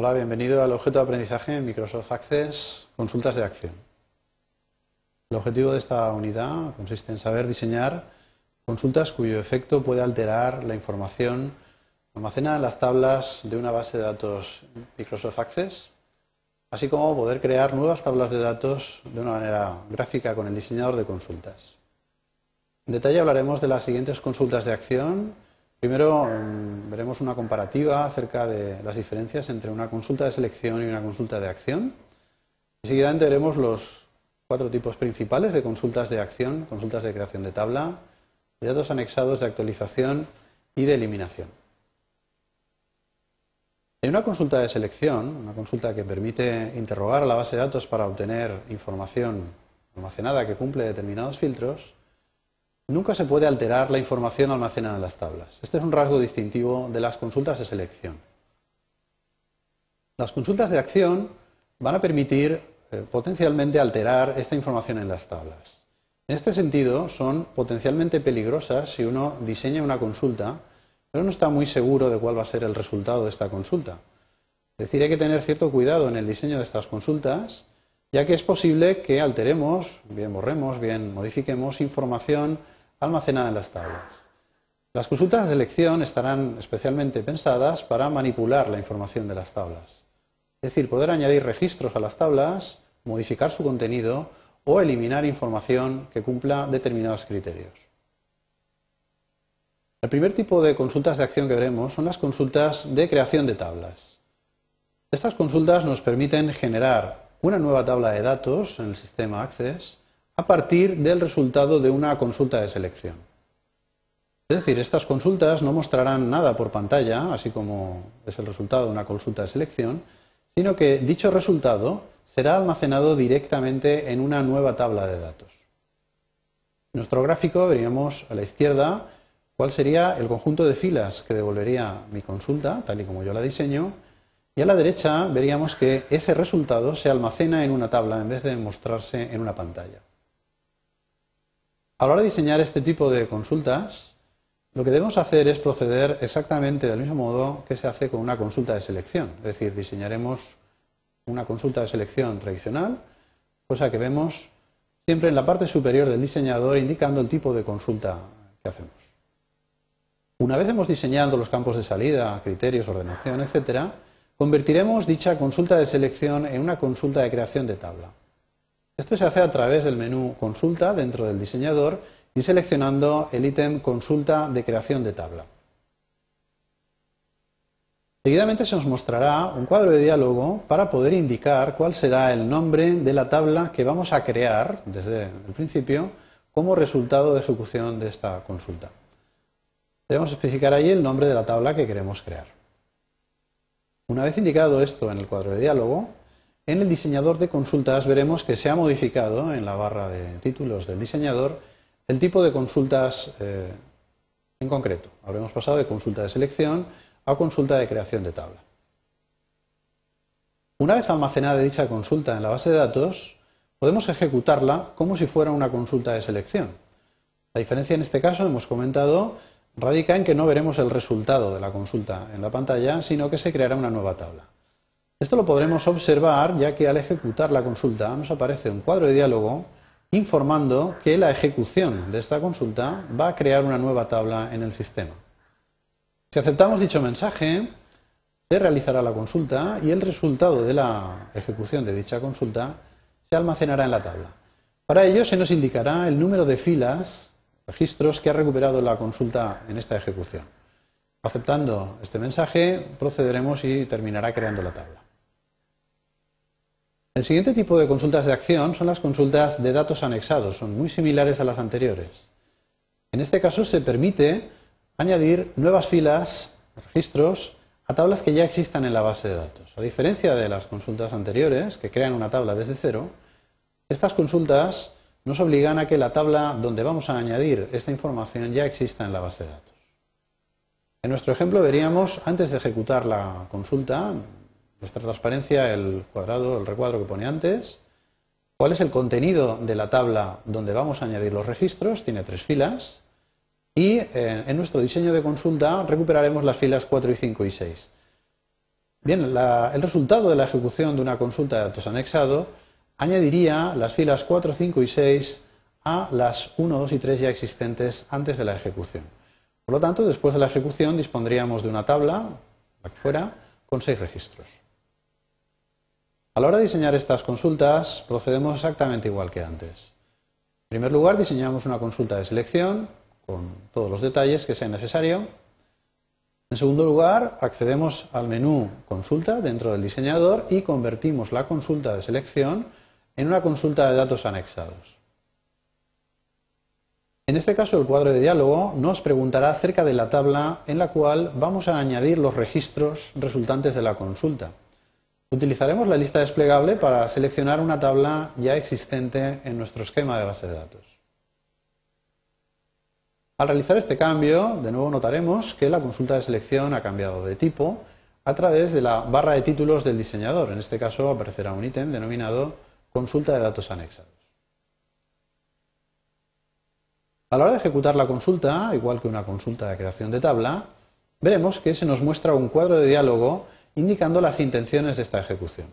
Hola, bienvenido al objeto de aprendizaje en Microsoft Access, consultas de acción. El objetivo de esta unidad consiste en saber diseñar consultas cuyo efecto puede alterar la información almacenada en las tablas de una base de datos Microsoft Access, así como poder crear nuevas tablas de datos de una manera gráfica con el diseñador de consultas. En detalle hablaremos de las siguientes consultas de acción. Primero mm, veremos una comparativa acerca de las diferencias entre una consulta de selección y una consulta de acción. Y seguidamente veremos los cuatro tipos principales de consultas de acción, consultas de creación de tabla, de datos anexados de actualización y de eliminación. En una consulta de selección, una consulta que permite interrogar la base de datos para obtener información almacenada que cumple determinados filtros, nunca se puede alterar la información almacenada en las tablas. Este es un rasgo distintivo de las consultas de selección. Las consultas de acción van a permitir eh, potencialmente alterar esta información en las tablas. En este sentido, son potencialmente peligrosas si uno diseña una consulta, pero no está muy seguro de cuál va a ser el resultado de esta consulta. Es decir, hay que tener cierto cuidado en el diseño de estas consultas, ya que es posible que alteremos, bien borremos, bien modifiquemos información almacenada en las tablas. Las consultas de selección estarán especialmente pensadas para manipular la información de las tablas. Es decir, poder añadir registros a las tablas, modificar su contenido o eliminar información que cumpla determinados criterios. El primer tipo de consultas de acción que veremos son las consultas de creación de tablas. Estas consultas nos permiten generar una nueva tabla de datos en el sistema Access a partir del resultado de una consulta de selección. Es decir, estas consultas no mostrarán nada por pantalla, así como es el resultado de una consulta de selección, sino que dicho resultado será almacenado directamente en una nueva tabla de datos. En nuestro gráfico veríamos a la izquierda cuál sería el conjunto de filas que devolvería mi consulta, tal y como yo la diseño, y a la derecha veríamos que ese resultado se almacena en una tabla en vez de mostrarse en una pantalla. A la hora de diseñar este tipo de consultas, lo que debemos hacer es proceder exactamente del mismo modo que se hace con una consulta de selección. Es decir, diseñaremos una consulta de selección tradicional, cosa que vemos siempre en la parte superior del diseñador indicando el tipo de consulta que hacemos. Una vez hemos diseñado los campos de salida, criterios, ordenación, etc., convertiremos dicha consulta de selección en una consulta de creación de tabla. Esto se hace a través del menú Consulta dentro del diseñador y seleccionando el ítem Consulta de creación de tabla. Seguidamente se nos mostrará un cuadro de diálogo para poder indicar cuál será el nombre de la tabla que vamos a crear desde el principio como resultado de ejecución de esta consulta. Debemos especificar ahí el nombre de la tabla que queremos crear. Una vez indicado esto en el cuadro de diálogo, en el diseñador de consultas veremos que se ha modificado en la barra de títulos del diseñador el tipo de consultas eh, en concreto. Habremos pasado de consulta de selección a consulta de creación de tabla. Una vez almacenada dicha consulta en la base de datos, podemos ejecutarla como si fuera una consulta de selección. La diferencia en este caso, hemos comentado, radica en que no veremos el resultado de la consulta en la pantalla, sino que se creará una nueva tabla. Esto lo podremos observar ya que al ejecutar la consulta nos aparece un cuadro de diálogo informando que la ejecución de esta consulta va a crear una nueva tabla en el sistema. Si aceptamos dicho mensaje, se realizará la consulta y el resultado de la ejecución de dicha consulta se almacenará en la tabla. Para ello se nos indicará el número de filas, registros que ha recuperado la consulta en esta ejecución. Aceptando este mensaje, procederemos y terminará creando la tabla. El siguiente tipo de consultas de acción son las consultas de datos anexados, son muy similares a las anteriores. En este caso se permite añadir nuevas filas, registros, a tablas que ya existan en la base de datos. A diferencia de las consultas anteriores, que crean una tabla desde cero, estas consultas nos obligan a que la tabla donde vamos a añadir esta información ya exista en la base de datos. En nuestro ejemplo veríamos, antes de ejecutar la consulta, nuestra transparencia, el cuadrado, el recuadro que pone antes, cuál es el contenido de la tabla donde vamos a añadir los registros, tiene tres filas, y eh, en nuestro diseño de consulta recuperaremos las filas 4 y 5 y 6. Bien, el resultado de la ejecución de una consulta de datos anexado añadiría las filas 4, 5 y 6 a las 1, 2 y 3 ya existentes antes de la ejecución. Por lo tanto, después de la ejecución dispondríamos de una tabla, la que fuera, con seis registros. A la hora de diseñar estas consultas procedemos exactamente igual que antes. En primer lugar, diseñamos una consulta de selección con todos los detalles que sea necesario. En segundo lugar, accedemos al menú Consulta dentro del diseñador y convertimos la consulta de selección en una consulta de datos anexados. En este caso, el cuadro de diálogo nos preguntará acerca de la tabla en la cual vamos a añadir los registros resultantes de la consulta. Utilizaremos la lista desplegable para seleccionar una tabla ya existente en nuestro esquema de base de datos. Al realizar este cambio, de nuevo notaremos que la consulta de selección ha cambiado de tipo a través de la barra de títulos del diseñador. En este caso aparecerá un ítem denominado consulta de datos anexados. A la hora de ejecutar la consulta, igual que una consulta de creación de tabla, veremos que se nos muestra un cuadro de diálogo indicando las intenciones de esta ejecución.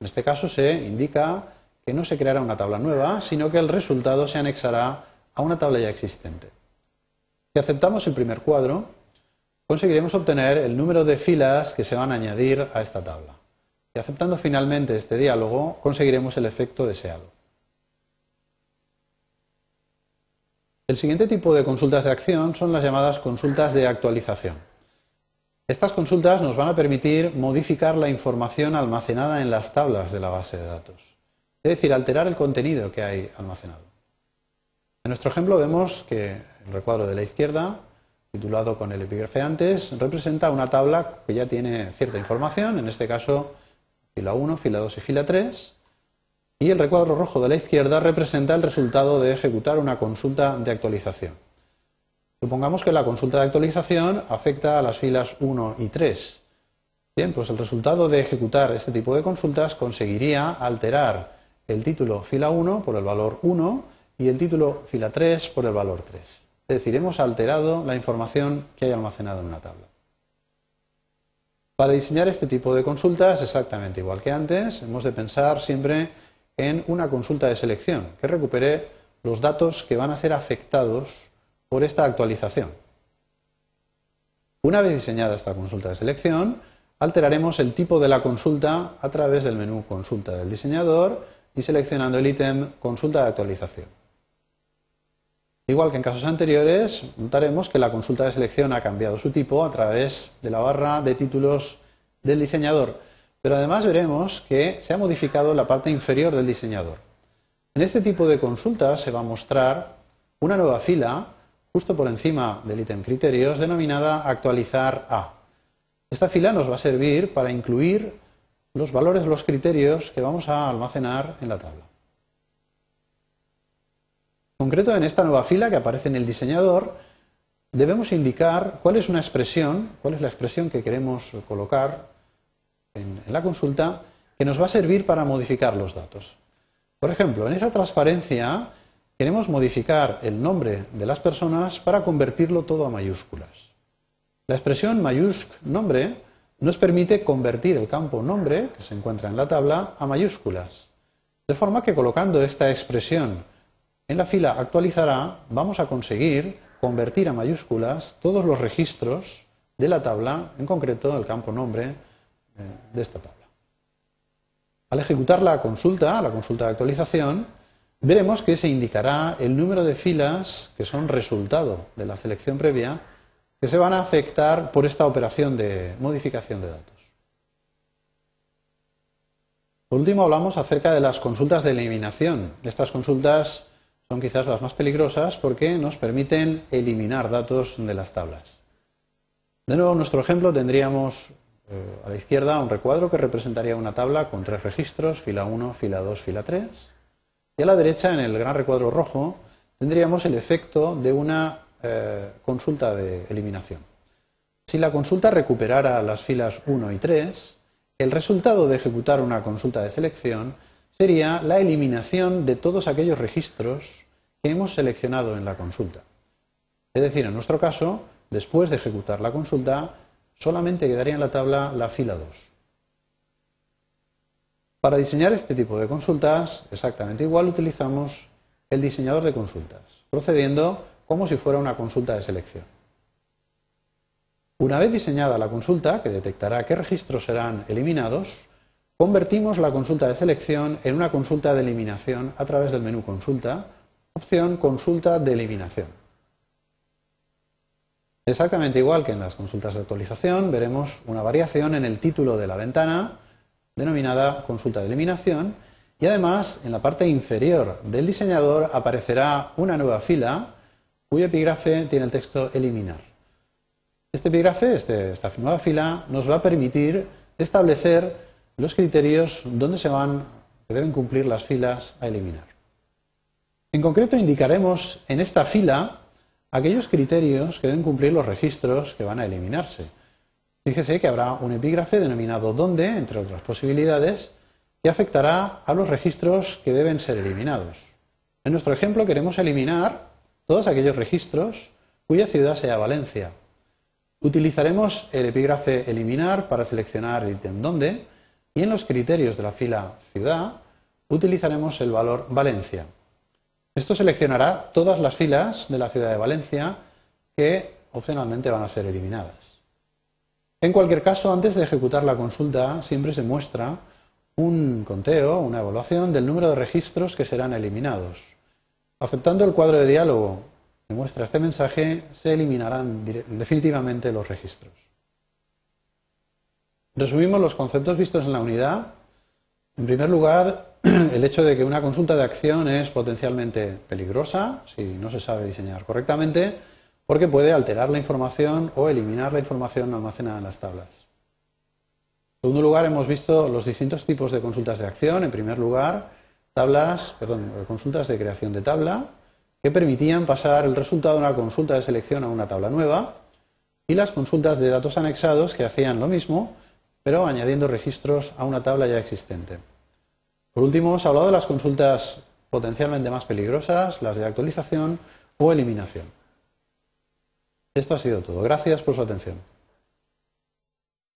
En este caso se indica que no se creará una tabla nueva, sino que el resultado se anexará a una tabla ya existente. Si aceptamos el primer cuadro, conseguiremos obtener el número de filas que se van a añadir a esta tabla. Y aceptando finalmente este diálogo, conseguiremos el efecto deseado. El siguiente tipo de consultas de acción son las llamadas consultas de actualización. Estas consultas nos van a permitir modificar la información almacenada en las tablas de la base de datos, es decir, alterar el contenido que hay almacenado. En nuestro ejemplo vemos que el recuadro de la izquierda, titulado con el epígrafe antes, representa una tabla que ya tiene cierta información, en este caso fila 1, fila 2 y fila 3, y el recuadro rojo de la izquierda representa el resultado de ejecutar una consulta de actualización. Supongamos que la consulta de actualización afecta a las filas 1 y 3. Bien, pues el resultado de ejecutar este tipo de consultas conseguiría alterar el título fila 1 por el valor 1 y el título fila 3 por el valor 3. Es decir, hemos alterado la información que hay almacenada en una tabla. Para diseñar este tipo de consultas, exactamente igual que antes, hemos de pensar siempre en una consulta de selección que recupere los datos que van a ser afectados por esta actualización. Una vez diseñada esta consulta de selección, alteraremos el tipo de la consulta a través del menú Consulta del diseñador y seleccionando el ítem Consulta de actualización. Igual que en casos anteriores, notaremos que la consulta de selección ha cambiado su tipo a través de la barra de títulos del diseñador, pero además veremos que se ha modificado la parte inferior del diseñador. En este tipo de consultas se va a mostrar una nueva fila justo por encima del ítem criterios denominada actualizar a. Esta fila nos va a servir para incluir los valores los criterios que vamos a almacenar en la tabla. En concreto, en esta nueva fila que aparece en el diseñador, debemos indicar cuál es una expresión, cuál es la expresión que queremos colocar en, la consulta que nos va a servir para modificar los datos. Por ejemplo, en esa transparencia queremos modificar el nombre de las personas para convertirlo todo a mayúsculas. La expresión mayúsc nombre nos permite convertir el campo nombre, que se encuentra en la tabla, a mayúsculas. De forma que colocando esta expresión en la fila actualizará, vamos a conseguir convertir a mayúsculas todos los registros de la tabla, en concreto el campo nombre, eh, de esta tabla. Al ejecutar la consulta, la consulta de actualización, veremos que se indicará el número de filas que son resultado de la selección previa que se van a afectar por esta operación de modificación de datos. Por último, hablamos acerca de las consultas de eliminación. Estas consultas son quizás las más peligrosas porque nos permiten eliminar datos de las tablas. De nuevo, en nuestro ejemplo tendríamos eh, a la izquierda un recuadro que representaría una tabla con tres registros, fila 1, fila 2, fila 3. Y a la derecha, en el gran recuadro rojo, tendríamos el efecto de una eh, consulta de eliminación. Si la consulta recuperara las filas 1 y 3, el resultado de ejecutar una consulta de selección sería la eliminación de todos aquellos registros que hemos seleccionado en la consulta. Es decir, en nuestro caso, después de ejecutar la consulta, solamente quedaría en la tabla la fila 2. Para diseñar este tipo de consultas, exactamente igual, utilizamos el diseñador de consultas, procediendo como si fuera una consulta de selección. Una vez diseñada la consulta, que detectará qué registros serán eliminados, convertimos la consulta de selección en una consulta de eliminación a través del menú Consulta, opción Consulta de eliminación. Exactamente igual que en las consultas de actualización, veremos una variación en el título de la ventana, denominada consulta de eliminación, y además en la parte inferior del diseñador aparecerá una nueva fila cuyo epígrafe tiene el texto eliminar. Este epígrafe, este, esta nueva fila, nos va a permitir establecer los criterios donde se van, que deben cumplir las filas a eliminar. En concreto, indicaremos en esta fila aquellos criterios que deben cumplir los registros que van a eliminarse. Fíjese que habrá un epígrafe denominado donde, entre otras posibilidades, que afectará a los registros que deben ser eliminados. En nuestro ejemplo queremos eliminar todos aquellos registros cuya ciudad sea Valencia. Utilizaremos el epígrafe eliminar para seleccionar el ítem donde y en los criterios de la fila ciudad utilizaremos el valor Valencia. Esto seleccionará todas las filas de la ciudad de Valencia que opcionalmente van a ser eliminadas. En cualquier caso, antes de ejecutar la consulta, siempre se muestra un conteo, una evaluación del número de registros que serán eliminados. Aceptando el cuadro de diálogo que muestra este mensaje, se eliminarán definitivamente los registros. Resumimos los conceptos vistos en la unidad. En primer lugar, el hecho de que una consulta de acción es potencialmente peligrosa si no se sabe diseñar correctamente porque puede alterar la información o eliminar la información almacenada en las tablas. En segundo lugar, hemos visto los distintos tipos de consultas de acción. En primer lugar, tablas, perdón, consultas de creación de tabla que permitían pasar el resultado de una consulta de selección a una tabla nueva y las consultas de datos anexados que hacían lo mismo, pero añadiendo registros a una tabla ya existente. Por último, hemos hablado de las consultas potencialmente más peligrosas, las de actualización o eliminación. Esto ha sido todo. Gracias por su atención.